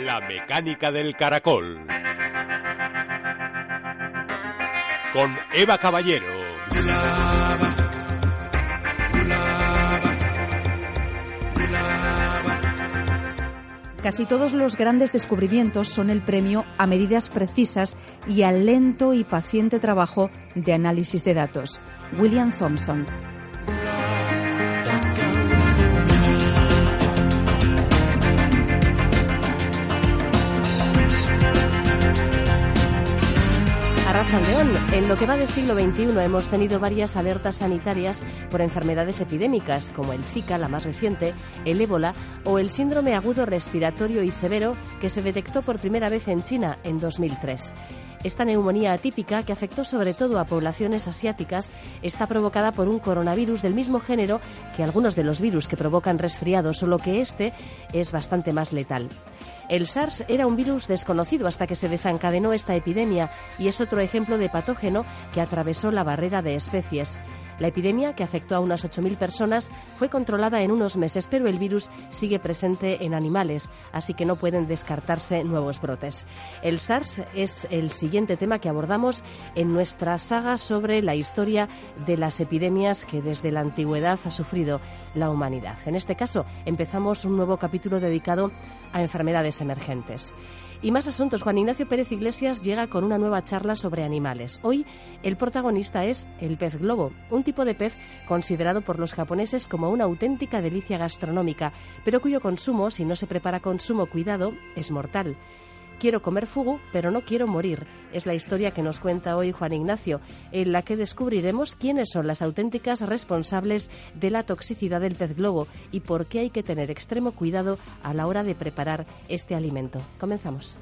La mecánica del caracol. Con Eva Caballero. Casi todos los grandes descubrimientos son el premio a medidas precisas y al lento y paciente trabajo de análisis de datos. William Thompson. En lo que va del siglo XXI hemos tenido varias alertas sanitarias por enfermedades epidémicas como el Zika, la más reciente, el ébola o el síndrome agudo respiratorio y severo que se detectó por primera vez en China en 2003. Esta neumonía atípica, que afectó sobre todo a poblaciones asiáticas, está provocada por un coronavirus del mismo género que algunos de los virus que provocan resfriados, solo que este es bastante más letal. El SARS era un virus desconocido hasta que se desencadenó esta epidemia y es otro ejemplo de patógeno que atravesó la barrera de especies. La epidemia, que afectó a unas 8.000 personas, fue controlada en unos meses, pero el virus sigue presente en animales, así que no pueden descartarse nuevos brotes. El SARS es el siguiente tema que abordamos en nuestra saga sobre la historia de las epidemias que desde la antigüedad ha sufrido la humanidad. En este caso, empezamos un nuevo capítulo dedicado a enfermedades emergentes. Y más asuntos. Juan Ignacio Pérez Iglesias llega con una nueva charla sobre animales. Hoy el protagonista es el pez globo, un tipo de pez considerado por los japoneses como una auténtica delicia gastronómica, pero cuyo consumo, si no se prepara con sumo cuidado, es mortal. Quiero comer fugu, pero no quiero morir. Es la historia que nos cuenta hoy Juan Ignacio, en la que descubriremos quiénes son las auténticas responsables de la toxicidad del pez globo y por qué hay que tener extremo cuidado a la hora de preparar este alimento. Comenzamos.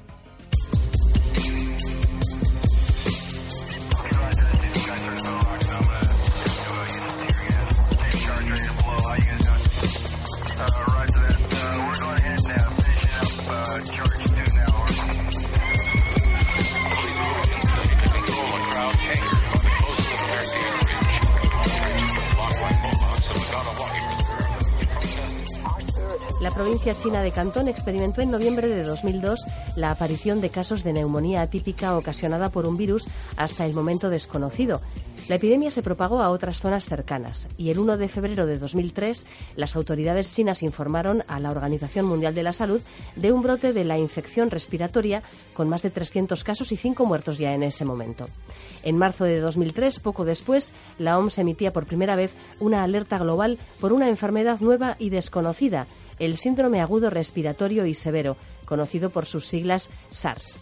Provincia china de Cantón experimentó en noviembre de 2002 la aparición de casos de neumonía atípica ocasionada por un virus hasta el momento desconocido. La epidemia se propagó a otras zonas cercanas y el 1 de febrero de 2003 las autoridades chinas informaron a la Organización Mundial de la Salud de un brote de la infección respiratoria con más de 300 casos y 5 muertos ya en ese momento. En marzo de 2003, poco después, la OMS emitía por primera vez una alerta global por una enfermedad nueva y desconocida el síndrome agudo respiratorio y severo, conocido por sus siglas SARS.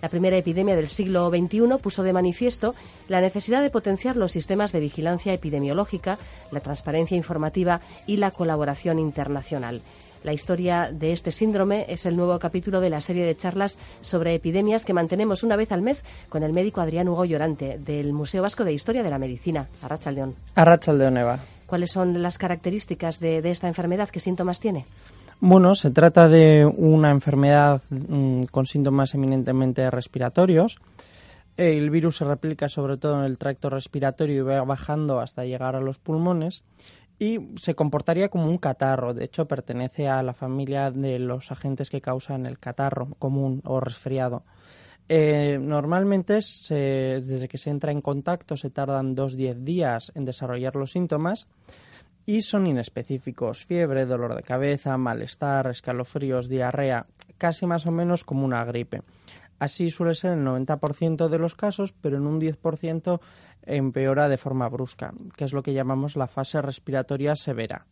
La primera epidemia del siglo XXI puso de manifiesto la necesidad de potenciar los sistemas de vigilancia epidemiológica, la transparencia informativa y la colaboración internacional. La historia de este síndrome es el nuevo capítulo de la serie de charlas sobre epidemias que mantenemos una vez al mes con el médico Adrián Hugo Llorante del Museo Vasco de Historia de la Medicina. Arrachaldeón. Arrachaldeón, Eva. ¿Cuáles son las características de, esta enfermedad? ¿Qué síntomas tiene? Bueno, se trata de una enfermedad mm, con síntomas eminentemente respiratorios. El virus se replica sobre todo en el tracto respiratorio y va bajando hasta llegar a los pulmones y se comportaría como un catarro. De hecho, pertenece a la familia de los agentes que causan el catarro común o resfriado. Eh, normalmente, desde que se entra en contacto, se tardan dos diez días en desarrollar los síntomas y son inespecíficos. Fiebre, dolor de cabeza, malestar, escalofríos, diarrea, casi más o menos como una gripe. Así suele ser en el 90% de los casos, pero en un 10% empeora de forma brusca, que es lo que llamamos la fase respiratoria severa.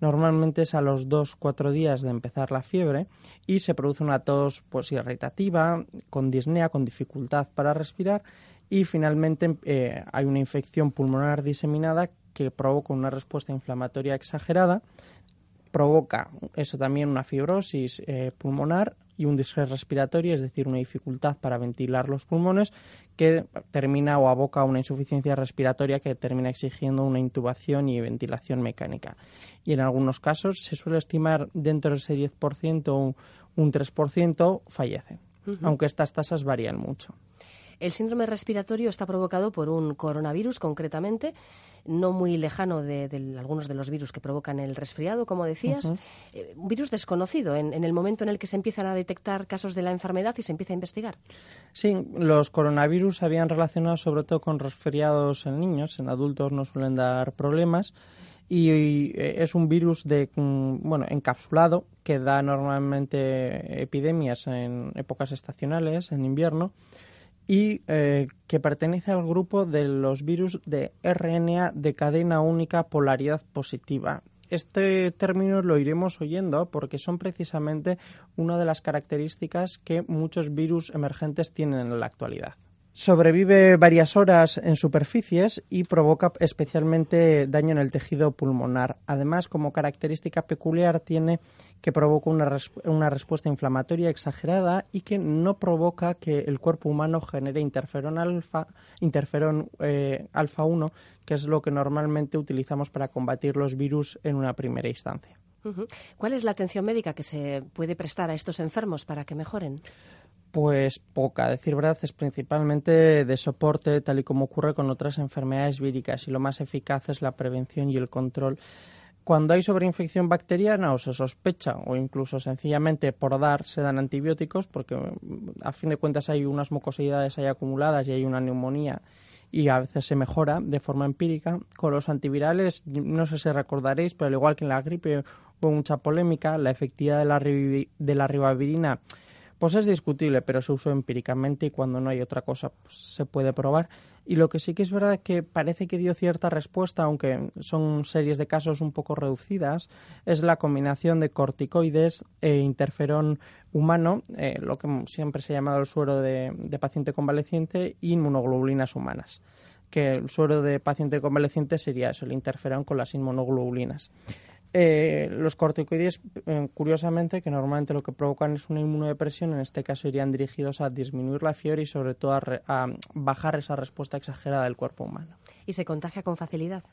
Normalmente es a los 2-4 días de empezar la fiebre y se produce una tos pues, irritativa, con disnea, con dificultad para respirar y finalmente eh, hay una infección pulmonar diseminada que provoca una respuesta inflamatoria exagerada, provoca eso también una fibrosis eh, pulmonar y un distrés respiratorio, es decir, una dificultad para ventilar los pulmones que termina o aboca a una insuficiencia respiratoria que termina exigiendo una intubación y ventilación mecánica. Y en algunos casos se suele estimar dentro de ese 10% un 3% fallece, aunque estas tasas varían mucho. El síndrome respiratorio está provocado por un coronavirus, concretamente, no muy lejano de, algunos de los virus que provocan el resfriado, como decías. Eh, un virus desconocido en, en, el momento en el que se empiezan a detectar casos de la enfermedad y se empieza a investigar. Sí, los coronavirus se habían relacionado sobre todo con resfriados en niños. En adultos no suelen dar problemas y eh, es un virus de mm, bueno encapsulado que da normalmente epidemias en épocas estacionales en invierno y eh, que pertenece al grupo de los virus de RNA de cadena única polaridad positiva. Este término lo iremos oyendo porque son precisamente una de las características que muchos virus emergentes tienen en la actualidad. Sobrevive varias horas en superficies y provoca especialmente daño en el tejido pulmonar. Además, como característica peculiar, tiene que provoca una, una, respuesta inflamatoria exagerada y que no provoca que el cuerpo humano genere interferón alfa, interferón eh, alfa 1, que es lo que normalmente utilizamos para combatir los virus en una primera instancia. ¿Cuál es la atención médica que se puede prestar a estos enfermos para que mejoren? Pues poca, decir verdad, es principalmente de soporte, tal y como ocurre con otras enfermedades víricas, y lo más eficaz es la prevención y el control. Cuando hay sobreinfección bacteriana o se sospecha, o incluso sencillamente por dar, se dan antibióticos, porque mm, a fin de cuentas hay unas mucosidades ahí acumuladas y hay una neumonía y a veces se mejora de forma empírica. Con los antivirales, no sé si recordaréis, pero al igual que en la gripe hubo mucha polémica, la efectividad de la, de la ribavirina pues es discutible, pero se usó empíricamente y cuando no hay otra cosa pues se puede probar. Y lo que sí que es verdad es que parece que dio cierta respuesta, aunque son series de casos un poco reducidas, es la combinación de corticoides e interferón humano, eh, lo que siempre se ha llamado el suero de, de paciente convaleciente, y inmunoglobulinas humanas que el suero de paciente convaleciente sería eso, el interferón con las inmunoglobulinas. Eh, los corticoides, eh, curiosamente, que normalmente lo que provocan es una inmunodepresión, en este caso irían dirigidos a disminuir la fiebre y sobre todo a, bajar esa respuesta exagerada del cuerpo humano. ¿Y se contagia con facilidad?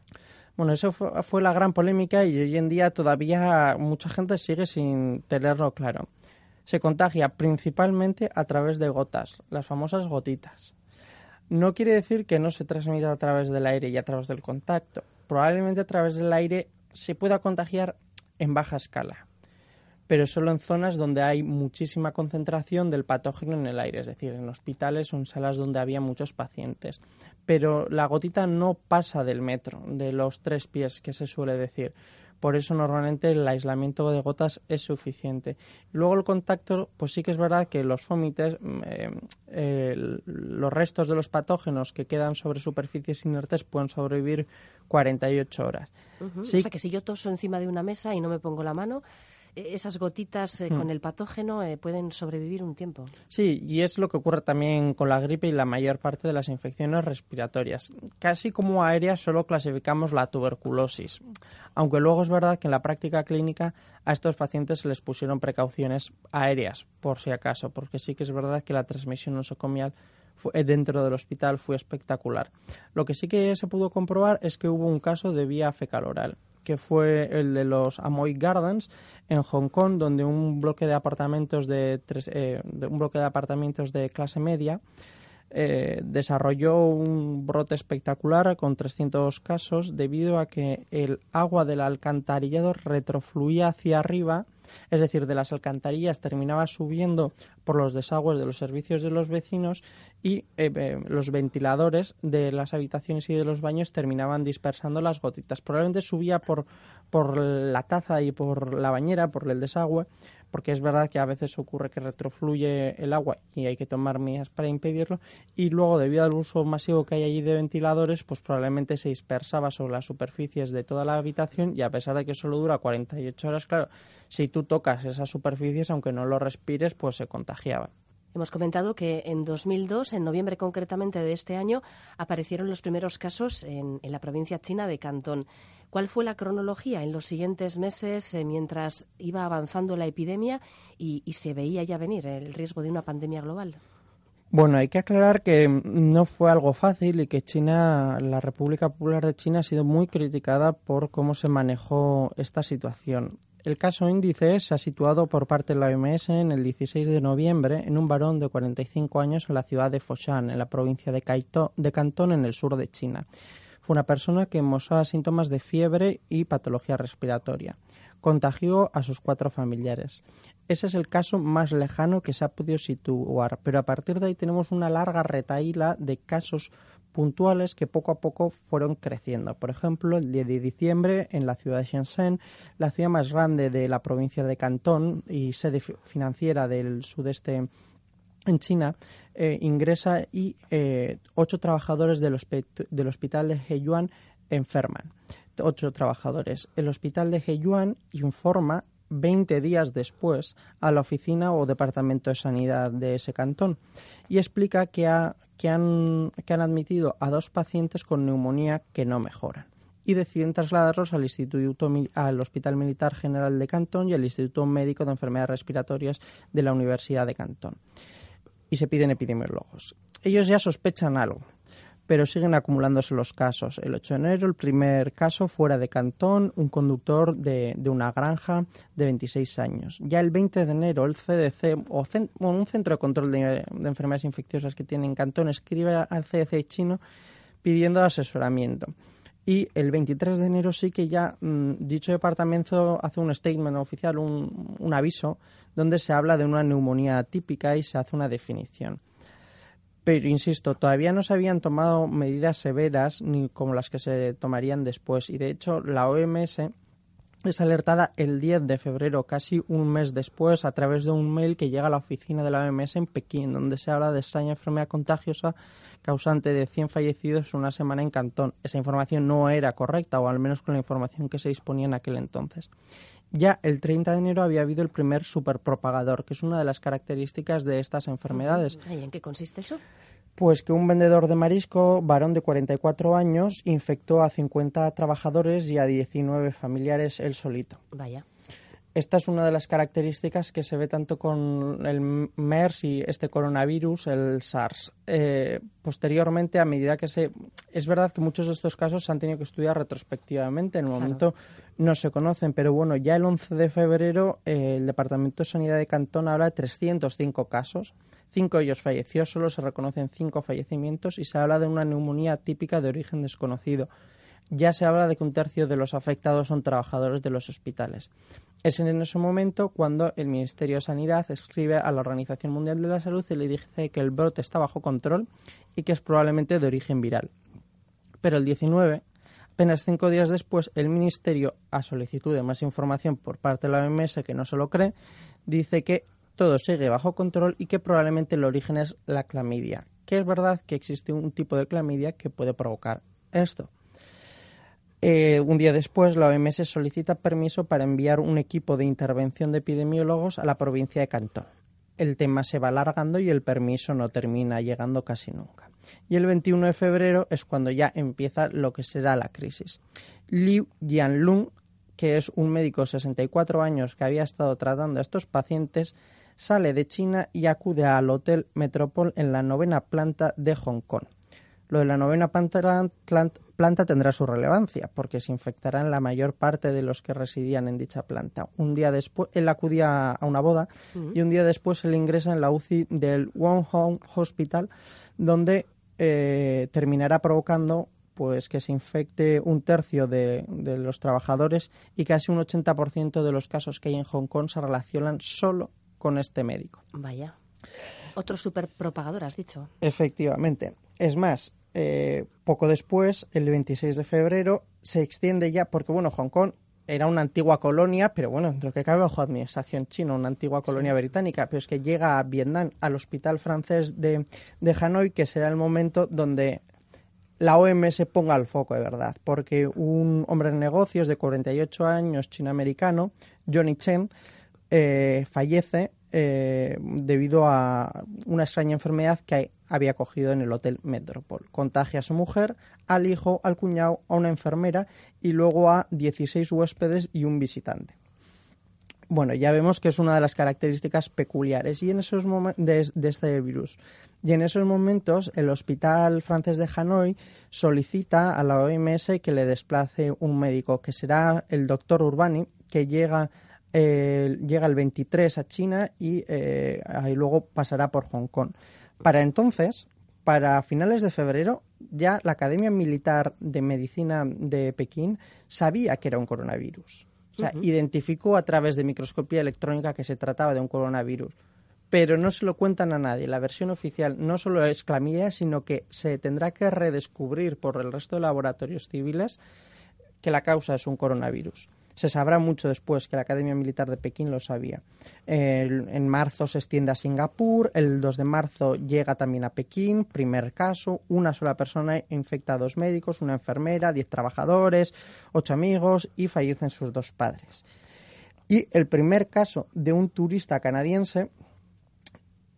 Bueno, eso fue, la gran polémica y hoy en día todavía mucha gente sigue sin tenerlo claro. Se contagia principalmente a través de gotas, las famosas gotitas. No quiere decir que no se transmita a través del aire y a través del contacto. Probablemente a través del aire se pueda contagiar en baja escala, pero solo en zonas donde hay muchísima concentración del patógeno en el aire, es decir, en hospitales o en salas donde había muchos pacientes. Pero la gotita no pasa del metro, de los tres pies que se suele decir. Por eso normalmente el aislamiento de gotas es suficiente. Luego el contacto, pues sí que es verdad que los fómites, mm, eh, los restos de los patógenos que quedan sobre superficies inertes pueden sobrevivir 48 horas. O sea que si yo toso encima de una mesa y no me pongo la mano, esas gotitas eh, con hmm. el patógeno eh, pueden sobrevivir un tiempo. Sí, y es lo que ocurre también con la gripe y la mayor parte de las infecciones respiratorias. Casi como aéreas solo clasificamos la tuberculosis, aunque luego es verdad que en la práctica clínica a estos pacientes se les pusieron precauciones aéreas, por si acaso, porque sí que es verdad que la transmisión nosocomial fue, dentro del hospital fue espectacular. Lo que sí que se pudo comprobar es que hubo un caso de vía fecal oral que fue el de los Amoy Gardens en Hong Kong, donde un bloque de apartamentos de, tres, eh, un bloque de apartamentos de clase media eh, desarrolló un brote espectacular con 300 casos debido a que el agua del alcantarillado retrofluía hacia arriba es decir, de las alcantarillas terminaba subiendo por los desagües de los servicios de los vecinos y eh, eh, los ventiladores de las habitaciones y de los baños terminaban dispersando las gotitas. Probablemente subía por, por la taza y por la bañera, por el desagüe, porque es verdad que a veces ocurre que retrofluye el agua y hay que tomar medidas para impedirlo y luego debido al uso masivo que hay allí de ventiladores pues probablemente se dispersaba sobre las superficies de toda la habitación y a pesar de que solo dura 48 horas claro si tú tocas esas superficies aunque no lo respires pues se contagiaban Hemos comentado que en 2002, en noviembre concretamente de este año, aparecieron los primeros casos en, la provincia china de Cantón. ¿Cuál fue la cronología en los siguientes meses eh, mientras iba avanzando la epidemia y, se veía ya venir el riesgo de una pandemia global? Bueno, hay que aclarar que no fue algo fácil y que China, la República Popular de China, ha sido muy criticada por cómo se manejó esta situación. El caso índice se ha situado por parte de la OMS en el 16 de noviembre en un varón de 45 años en la ciudad de Foshan, en la provincia de, de Cantón, en el sur de China. Fue una persona que mostraba síntomas de fiebre y patología respiratoria. Contagió a sus cuatro familiares. Ese es el caso más lejano que se ha podido situar, pero a partir de ahí tenemos una larga retaíla de casos puntuales que poco a poco fueron creciendo. Por ejemplo, el 10 de diciembre en la ciudad de Shenzhen, la ciudad más grande de la provincia de Cantón y sede financiera del sudeste en China, eh, ingresa y eh, ocho trabajadores del, del hospital de Heiyuan enferman. Ocho trabajadores. El hospital de Heiyuan informa 20 días después a la oficina o departamento de sanidad de ese cantón y explica que, ha, que, han, que han admitido a dos pacientes con neumonía que no mejoran y deciden trasladarlos al Instituto al Hospital Militar General de Cantón y al Instituto Médico de Enfermedades Respiratorias de la Universidad de Cantón. Y se piden epidemiólogos. Ellos ya sospechan algo, pero siguen acumulándose los casos. El 8 de enero, el primer caso fuera de Cantón, un conductor de, una granja de 26 años. Ya el 20 de enero, el CDC, o un centro de control de, enfermedades infecciosas que tiene en Cantón, escribe al CDC chino pidiendo asesoramiento. Y el 23 de enero sí que ya mm, dicho departamento hace un statement oficial, un, un aviso, donde se habla de una neumonía típica y se hace una definición. Pero, insisto, todavía no se habían tomado medidas severas ni como las que se tomarían después. Y, de hecho, la OMS es alertada el 10 de febrero, casi un mes después, a través de un mail que llega a la oficina de la OMS en Pekín, donde se habla de extraña enfermedad contagiosa causante de 100 fallecidos una semana en Cantón. Esa información no era correcta, o al menos con la información que se disponía en aquel entonces. Ya el 30 de enero había habido el primer superpropagador, que es una de las características de estas enfermedades. ¿Y en qué consiste eso? Pues que un vendedor de marisco, varón de 44 años, infectó a 50 trabajadores y a 19 familiares él solito. Vaya. Esta es una de las características que se ve tanto con el MERS y este coronavirus, el SARS. Eh, posteriormente, a medida que se... Es verdad que muchos de estos casos se han tenido que estudiar retrospectivamente. En el momento no se conocen, pero bueno, ya el 11 de febrero el Departamento de Sanidad de Cantón habla de 305 casos. Cinco de ellos falleció, solo se reconocen cinco fallecimientos y se habla de una neumonía típica de origen desconocido ya se habla de que un tercio de los afectados son trabajadores de los hospitales. Es en ese momento cuando el Ministerio de Sanidad escribe a la Organización Mundial de la Salud y le dice que el brote está bajo control y que es probablemente de origen viral. Pero el 19, apenas cinco días después, el Ministerio, a solicitud de más información por parte de la OMS, que no se lo cree, dice que todo sigue bajo control y que probablemente el origen es la clamidia, que es verdad que existe un tipo de clamidia que puede provocar esto. Eh, un día después, la OMS solicita permiso para enviar un equipo de intervención de epidemiólogos a la provincia de Cantón. El tema se va alargando y el permiso no termina llegando casi nunca. Y el 21 de febrero es cuando ya empieza lo que será la crisis. Liu Jianlun, que es un médico de 64 años que había estado tratando a estos pacientes, sale de China y acude al Hotel Metropol en la novena planta de Hong Kong. Lo de la novena planta, planta tendrá su relevancia, porque se infectarán la mayor parte de los que residían en dicha planta. Un día después, él acudía a una boda y un día después él ingresa en la UCI del One Home Hospital, donde eh, terminará provocando pues que se infecte un tercio de, de los trabajadores y casi un 80% de los casos que hay en Hong Kong se relacionan solo con este médico. Vaya. Otro superpropagador, has dicho. Efectivamente. Es más, eh, poco después, el 26 de febrero, se extiende ya, porque bueno, Hong Kong era una antigua colonia, pero bueno, dentro que cabe bajo administración china, una antigua colonia británica, pero es que llega a Vietnam, al hospital francés de, de Hanoi, que será el momento donde la OMS ponga el foco de verdad, porque un hombre de negocios de 48 años, chino-americano, Johnny Chen, eh, fallece eh, debido a una extraña enfermedad que había cogido en el Hotel Metropol. Contagia a su mujer, al hijo, al cuñado, a una enfermera y luego a 16 huéspedes y un visitante. Bueno, ya vemos que es una de las características peculiares y en esos de, de este virus. Y en esos momentos el Hospital Francés de Hanoi solicita a la OMS que le desplace un médico, que será el doctor Urbani, que llega eh, llega el 23 a China y eh, ahí luego pasará por Hong Kong. Para entonces, para finales de febrero, ya la Academia Militar de Medicina de Pekín sabía que era un coronavirus. O sea, identificó a través de microscopía electrónica que se trataba de un coronavirus. Pero no se lo cuentan a nadie. La versión oficial no solo es clamidia, sino que se tendrá que redescubrir por el resto de laboratorios civiles que la causa es un coronavirus. Se sabrá mucho después que la Academia Militar de Pekín lo sabía. en marzo se extiende a Singapur, el 2 de marzo llega también a Pekín, primer caso, una sola persona infecta a dos médicos, una enfermera, diez trabajadores, ocho amigos y fallecen sus dos padres. Y el primer caso de un turista canadiense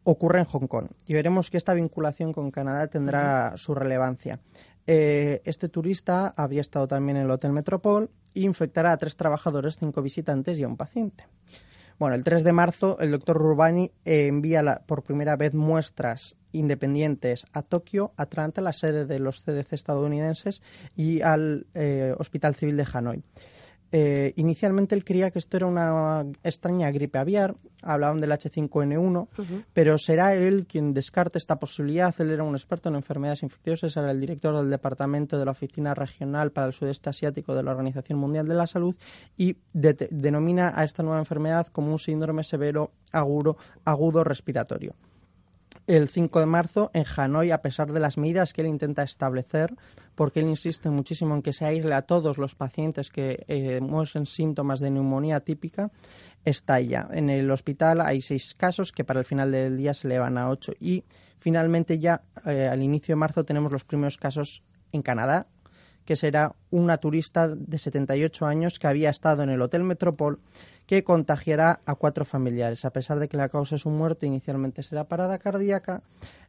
ocurre en Hong Kong y veremos que esta vinculación con Canadá tendrá su relevancia. Eh, este turista había estado también en el Hotel Metropol infectará a tres trabajadores, cinco visitantes y a un paciente. Bueno, el 3 de marzo el doctor Rubani envía por primera vez muestras independientes a Tokio, Atlanta, la sede de los CDC estadounidenses, y al eh, Hospital Civil de Hanoi. Eh, inicialmente él creía que esto era una extraña gripe aviar, hablaban del H5N1, pero será él quien descarte esta posibilidad. Él era un experto en enfermedades infecciosas, era el director del departamento de la Oficina Regional para el Sudeste Asiático de la Organización Mundial de la Salud y denomina a esta nueva enfermedad como un síndrome severo agudo, agudo respiratorio el 5 de marzo en Hanoi, a pesar de las medidas que él intenta establecer, porque él insiste muchísimo en que se aísle a todos los pacientes que eh, muestren síntomas de neumonía típica, estalla. En el hospital hay seis casos que para el final del día se elevan a ocho. Y finalmente ya eh, al inicio de marzo tenemos los primeros casos en Canadá, que será una turista de 78 años que había estado en el Hotel Metropol que contagiará a cuatro familiares. A pesar de que la causa de su muerte inicialmente será parada cardíaca,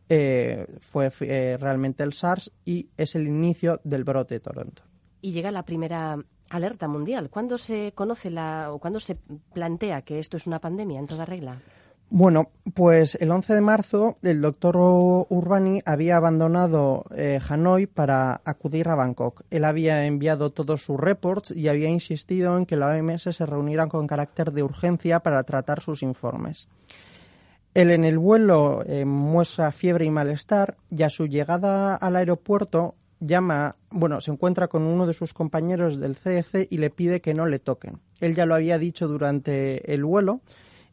eh, fue eh, realmente el SARS y es el inicio del brote de Toronto. Y llega la primera alerta mundial. ¿Cuándo se conoce la, o cuándo se plantea que esto es una pandemia en toda regla? Bueno, pues el 11 de marzo el doctor Urbani había abandonado eh, Hanoi para acudir a Bangkok. Él había enviado todos sus reports y había insistido en que la OMS se reuniera con carácter de urgencia para tratar sus informes. Él en el vuelo eh, muestra fiebre y malestar y a su llegada al aeropuerto llama, bueno, se encuentra con uno de sus compañeros del CDC y le pide que no le toquen. Él ya lo había dicho durante el vuelo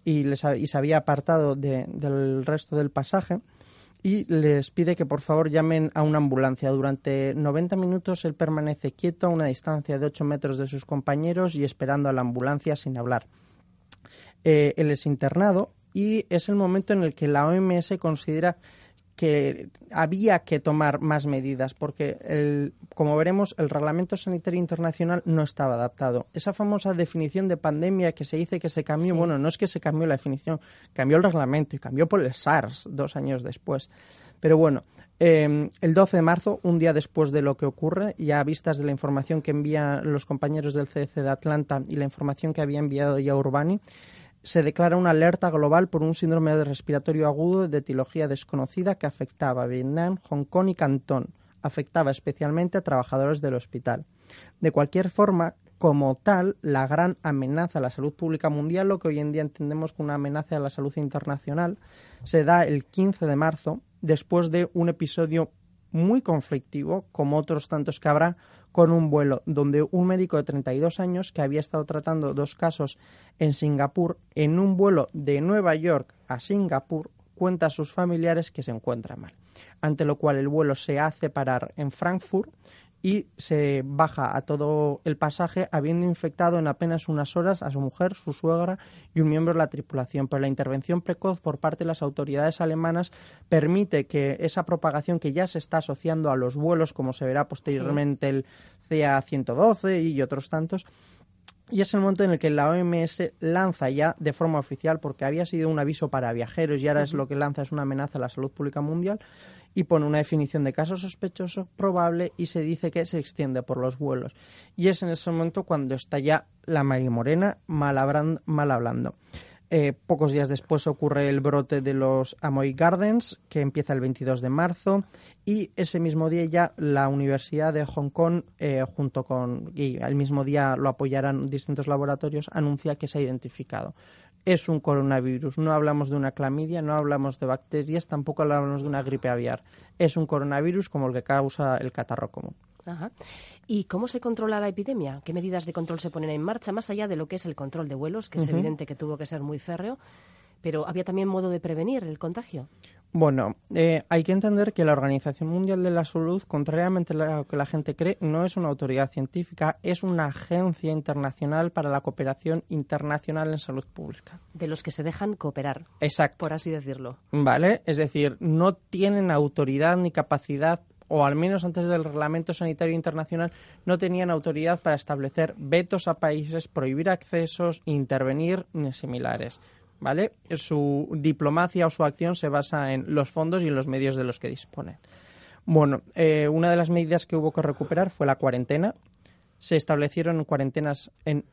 y, les, y se había apartado del resto del pasaje y les pide que por favor llamen a una ambulancia. Durante 90 minutos él permanece quieto a una distancia de 8 metros de sus compañeros y esperando a la ambulancia sin hablar. Eh, él es internado y es el momento en el que la OMS considera que había que tomar más medidas porque, el, como veremos, el Reglamento Sanitario Internacional no estaba adaptado. Esa famosa definición de pandemia que se dice que se cambió, bueno, no es que se cambió la definición, cambió el reglamento y cambió por el SARS dos años después. Pero bueno, em, el 12 de marzo, un día después de lo que ocurre, ya a vistas de la información que envían los compañeros del CDC de Atlanta y la información que había enviado ya Urbani, se declara una alerta global por un síndrome respiratorio agudo de etiología desconocida que afectaba a Vietnam, Hong Kong y Cantón. Afectaba especialmente a trabajadores del hospital. De cualquier forma, como tal, la gran amenaza a la salud pública mundial, lo que hoy en día entendemos como una amenaza a la salud internacional, se da el 15 de marzo, después de un episodio muy conflictivo, como otros tantos que habrá, con un vuelo donde un médico de 32 años que había estado tratando dos casos en Singapur, en un vuelo de Nueva York a Singapur, cuenta a sus familiares que se encuentra mal. Ante lo cual el vuelo se hace parar en Frankfurt y se baja a todo el pasaje habiendo infectado en apenas unas horas a su mujer, su suegra y un miembro de la tripulación. Pero la intervención precoz por parte de las autoridades alemanas permite que esa propagación que ya se está asociando a los vuelos, como se verá posteriormente el CA-112 y otros tantos, y es el momento en el que la OMS lanza ya de forma oficial, porque había sido un aviso para viajeros y ahora es lo que lanza, es una amenaza a la salud pública mundial, y pone una definición de caso sospechoso probable y se dice que se extiende por los vuelos. Y es en ese momento cuando está ya la María Morena mal, hablando. Eh, pocos días después ocurre el brote de los Amoy Gardens, que empieza el 22 de marzo, y ese mismo día ya la Universidad de Hong Kong, eh, junto con, y al mismo día lo apoyarán distintos laboratorios, anuncia que se ha identificado. Es un coronavirus, no hablamos de una clamidia, no hablamos de bacterias, tampoco hablamos de una gripe aviar. Es un coronavirus como el que causa el catarro común. Ajá. ¿Y cómo se controla la epidemia? ¿Qué medidas de control se ponen en marcha, más allá de lo que es el control de vuelos, que es evidente que tuvo que ser muy férreo? Pero había también modo de prevenir el contagio. Bueno, eh, hay que entender que la Organización Mundial de la Salud, contrariamente a lo que la gente cree, no es una autoridad científica, es una agencia internacional para la cooperación internacional en salud pública. De los que se dejan cooperar. Exacto. Por así decirlo. Vale, es decir, no tienen autoridad ni capacidad o al menos antes del Reglamento Sanitario Internacional, no tenían autoridad para establecer vetos a países, prohibir accesos, intervenir ni similares. ¿Vale? Su diplomacia o su acción se basa en los fondos y en los medios de los que disponen. Bueno, eh, una de las medidas que hubo que recuperar fue la cuarentena. Se establecieron cuarentenas en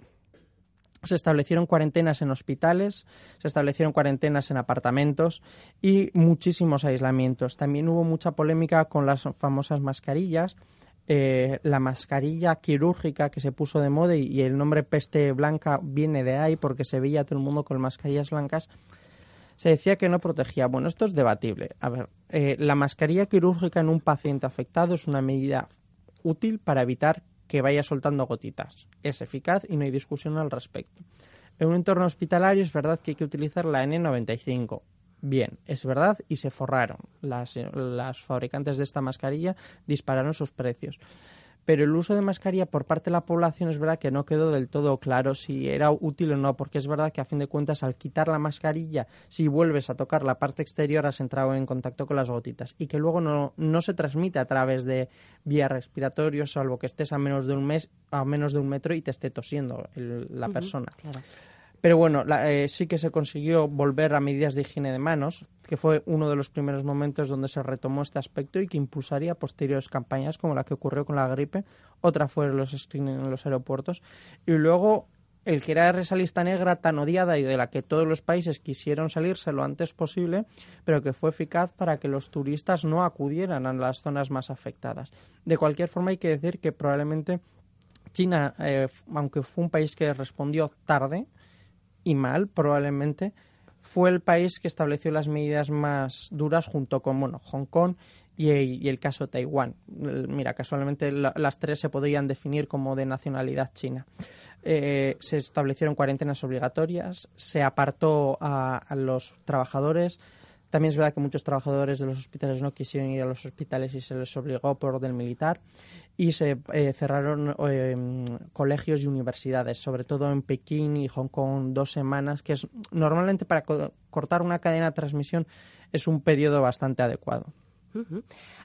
se establecieron cuarentenas en hospitales, se establecieron cuarentenas en apartamentos y muchísimos aislamientos. También hubo mucha polémica con las famosas mascarillas. Eh, la mascarilla quirúrgica que se puso de moda y, el nombre peste blanca viene de ahí porque se veía todo el mundo con mascarillas blancas. Se decía que no protegía. Bueno, esto es debatible. A ver, eh, la mascarilla quirúrgica en un paciente afectado es una medida útil para evitar que vaya soltando gotitas. Es eficaz y no hay discusión al respecto. En un entorno hospitalario es verdad que hay que utilizar la N95. Bien, es verdad y se forraron. Las, las fabricantes de esta mascarilla dispararon sus precios pero el uso de mascarilla por parte de la población es verdad que no quedó del todo claro si era útil o no, porque es verdad que a fin de cuentas al quitar la mascarilla, si vuelves a tocar la parte exterior has entrado en contacto con las gotitas y que luego no, no se transmite a través de vías respiratorias, salvo que estés a menos de un mes, a menos de un metro y te esté tosiendo la persona. Pero bueno, eh, sí que se consiguió volver a medidas de higiene de manos, que fue uno de los primeros momentos donde se retomó este aspecto y que impulsaría posteriores campañas como la que ocurrió con la gripe. Otra fue los screening en los aeropuertos. Y luego el que era esa lista negra tan odiada y de la que todos los países quisieron salirse lo antes posible, pero que fue eficaz para que los turistas no acudieran a las zonas más afectadas. De cualquier forma, hay que decir que probablemente China, eh, aunque fue un país que respondió tarde, y mal, probablemente, fue el país que estableció las medidas más duras junto con bueno, Hong Kong y, el caso Taiwán. Mira, casualmente las tres se podrían definir como de nacionalidad china. Eh, se establecieron cuarentenas obligatorias, se apartó a, a los trabajadores, también es verdad que muchos trabajadores de los hospitales no quisieron ir a los hospitales y se les obligó por orden militar y se eh, cerraron eh, colegios y universidades, sobre todo en Pekín y Hong Kong, dos semanas, que es normalmente para cortar una cadena de transmisión es un periodo bastante adecuado.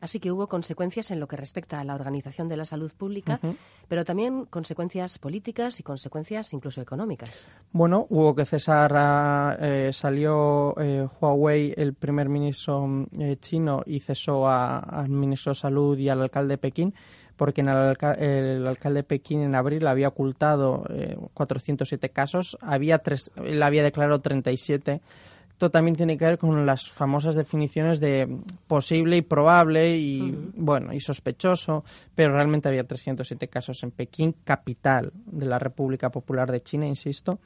Así que hubo consecuencias en lo que respecta a la organización de la salud pública, pero también consecuencias políticas y consecuencias incluso económicas. Bueno, hubo que cesar, eh, salió eh, Huawei, el primer ministro eh, chino, y cesó al ministro de Salud y al alcalde de Pekín porque el, alcalde de Pekín en abril había ocultado 407 casos, había tres, él había declarado 37 esto también tiene que ver con las famosas definiciones de posible y probable y bueno y sospechoso, pero realmente había 307 casos en Pekín, capital de la República Popular de China, insisto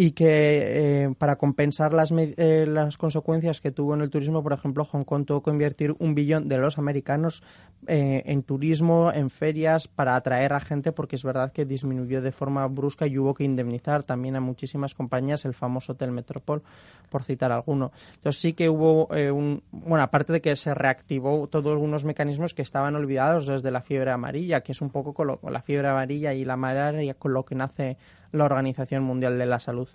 y que eh, para compensar las, eh, las consecuencias que tuvo en el turismo, por ejemplo, Hong Kong tuvo que invertir un billón de los americanos eh, en turismo, en ferias, para atraer a gente, porque es verdad que disminuyó de forma brusca y hubo que indemnizar también a muchísimas compañías, el famoso Hotel Metropol, por citar alguno. Entonces sí que hubo un... Bueno, aparte de que se reactivó todos algunos mecanismos que estaban olvidados desde la fiebre amarilla, que es un poco con, la fiebre amarilla y la malaria con lo que nace la Organización Mundial de la Salud.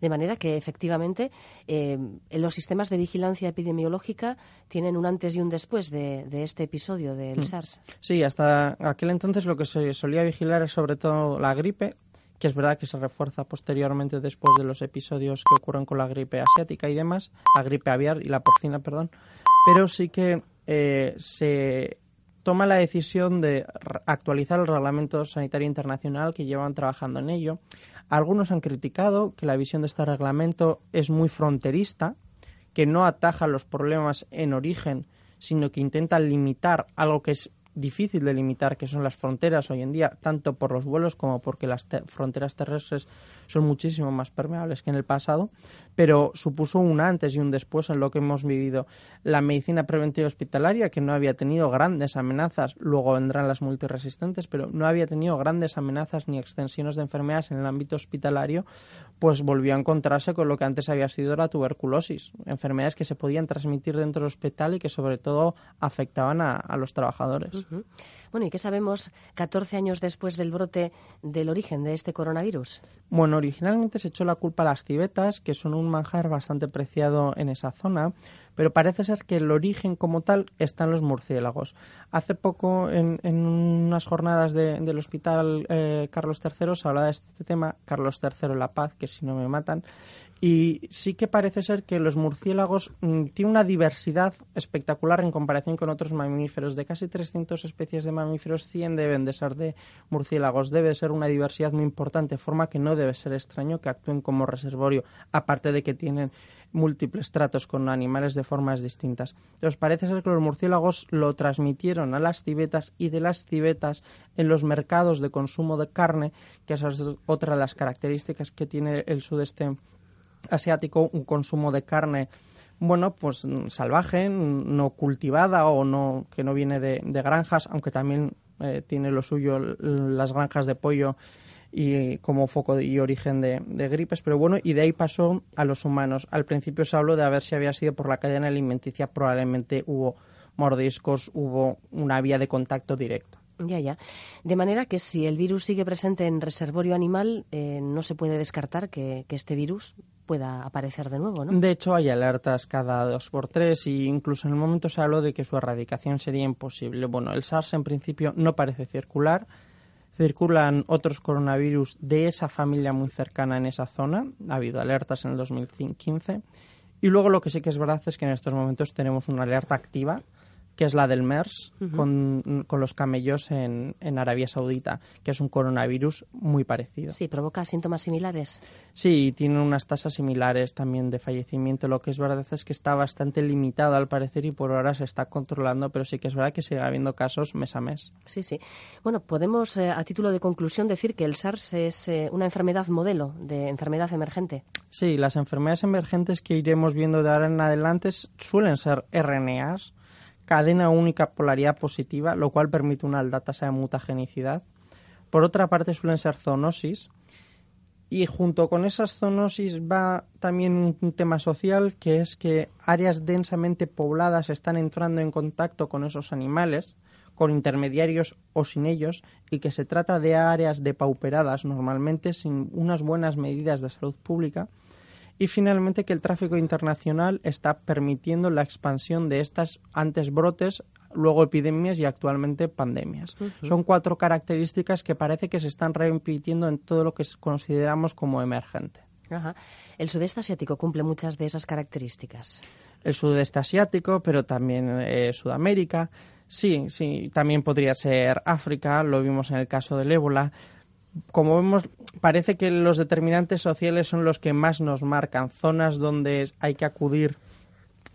De manera que efectivamente eh, los sistemas de vigilancia epidemiológica tienen un antes y un después de, este episodio del mm. SARS. Sí, hasta aquel entonces lo que se solía vigilar es sobre todo la gripe, que es verdad que se refuerza posteriormente después de los episodios que ocurren con la gripe asiática y demás, la gripe aviar y la porcina, perdón, pero sí que eh, se toma la decisión de actualizar el reglamento sanitario internacional que llevan trabajando en ello. Algunos han criticado que la visión de este reglamento es muy fronterista, que no ataja los problemas en origen, sino que intenta limitar algo que es difícil de limitar, que son las fronteras hoy en día, tanto por los vuelos como porque las fronteras terrestres son muchísimo más permeables que en el pasado, pero supuso un antes y un después en lo que hemos vivido. La medicina preventiva hospitalaria, que no había tenido grandes amenazas, luego vendrán las multiresistentes, pero no había tenido grandes amenazas ni extensiones de enfermedades en el ámbito hospitalario, pues volvió a encontrarse con lo que antes había sido la tuberculosis, enfermedades que se podían transmitir dentro del hospital y que sobre todo afectaban a, los trabajadores. Bueno, ¿y qué sabemos 14 años después del brote del origen de este coronavirus? Bueno, originalmente se echó la culpa a las civetas, que son un manjar bastante preciado en esa zona, pero parece ser que el origen como tal está en los murciélagos. Hace poco, en, unas jornadas del Hospital eh, Carlos III, se hablaba de este tema, Carlos III La Paz, que si no me matan, y sí que parece ser que los murciélagos mm, tienen una diversidad espectacular en comparación con otros mamíferos. De casi 300 especies de mamíferos, 100 deben de ser de murciélagos. Debe ser una diversidad muy importante, forma que no debe ser extraño que actúen como reservorio, aparte de que tienen múltiples tratos con animales de formas distintas. Entonces parece ser que los murciélagos lo transmitieron a las civetas y de las civetas en los mercados de consumo de carne, que esa es otra de las características que tiene el sudeste asiático, un consumo de carne bueno, pues salvaje, no cultivada o no que no viene de, granjas, aunque también eh, tiene lo suyo las granjas de pollo y como foco y origen de, gripes, pero bueno, y de ahí pasó a los humanos. Al principio se habló de a ver si había sido por la cadena alimenticia, probablemente hubo mordiscos, hubo una vía de contacto directo. Ya, ya. De manera que si el virus sigue presente en reservorio animal, eh, no se puede descartar que, este virus pueda aparecer de nuevo, ¿no? De hecho, hay alertas cada dos por tres y incluso en el momento se habló de que su erradicación sería imposible. Bueno, el SARS en principio no parece circular, circulan otros coronavirus de esa familia muy cercana en esa zona. Ha habido alertas en el 2015. Y luego lo que sí que es verdad es que en estos momentos tenemos una alerta activa que es la del MERS, con, con, los camellos en, en, Arabia Saudita, que es un coronavirus muy parecido. Sí, provoca síntomas similares. Sí, tiene unas tasas similares también de fallecimiento. Lo que es verdad es que está bastante limitado al parecer y por ahora se está controlando, pero sí que es verdad que sigue habiendo casos mes a mes. Sí, sí. Bueno, podemos eh, a título de conclusión decir que el SARS es eh, una enfermedad modelo de enfermedad emergente. Sí, las enfermedades emergentes que iremos viendo de ahora en adelante suelen ser RNAs cadena única polaridad positiva, lo cual permite una alta tasa de mutagenicidad. Por otra parte, suelen ser zoonosis. Y junto con esas zoonosis va también un tema social, que es que áreas densamente pobladas están entrando en contacto con esos animales, con intermediarios o sin ellos, y que se trata de áreas depauperadas normalmente sin unas buenas medidas de salud pública y finalmente que el tráfico internacional está permitiendo la expansión de estas antes brotes, luego epidemias y actualmente pandemias. Son cuatro características que parece que se están repitiendo en todo lo que consideramos como emergente. El sudeste asiático cumple muchas de esas características. El sudeste asiático, pero también eh, Sudamérica. Sí, sí, también podría ser África, lo vimos en el caso del ébola como vemos, parece que los determinantes sociales son los que más nos marcan. Zonas donde hay que acudir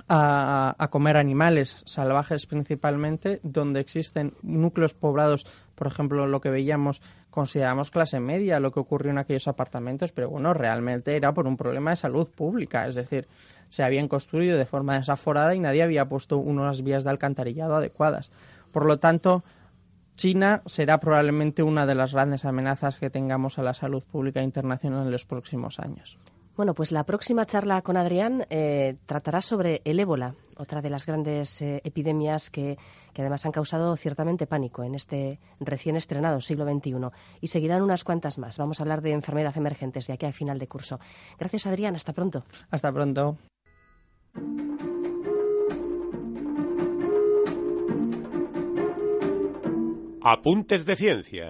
a, comer animales salvajes principalmente, donde existen núcleos poblados, por ejemplo, lo que veíamos, consideramos clase media, lo que ocurrió en aquellos apartamentos, pero bueno, realmente era por un problema de salud pública, es decir, se habían construido de forma desaforada y nadie había puesto unas vías de alcantarillado adecuadas. Por lo tanto, China será probablemente una de las grandes amenazas que tengamos a la salud pública internacional en los próximos años. Bueno, pues la próxima charla con Adrián eh, tratará sobre el ébola, otra de las grandes eh, epidemias que, que, además han causado ciertamente pánico en este recién estrenado siglo XXI. Y seguirán unas cuantas más. Vamos a hablar de enfermedades emergentes de aquí a final de curso. Gracias, Adrián. Hasta pronto. Hasta pronto. Apuntes de Ciencia.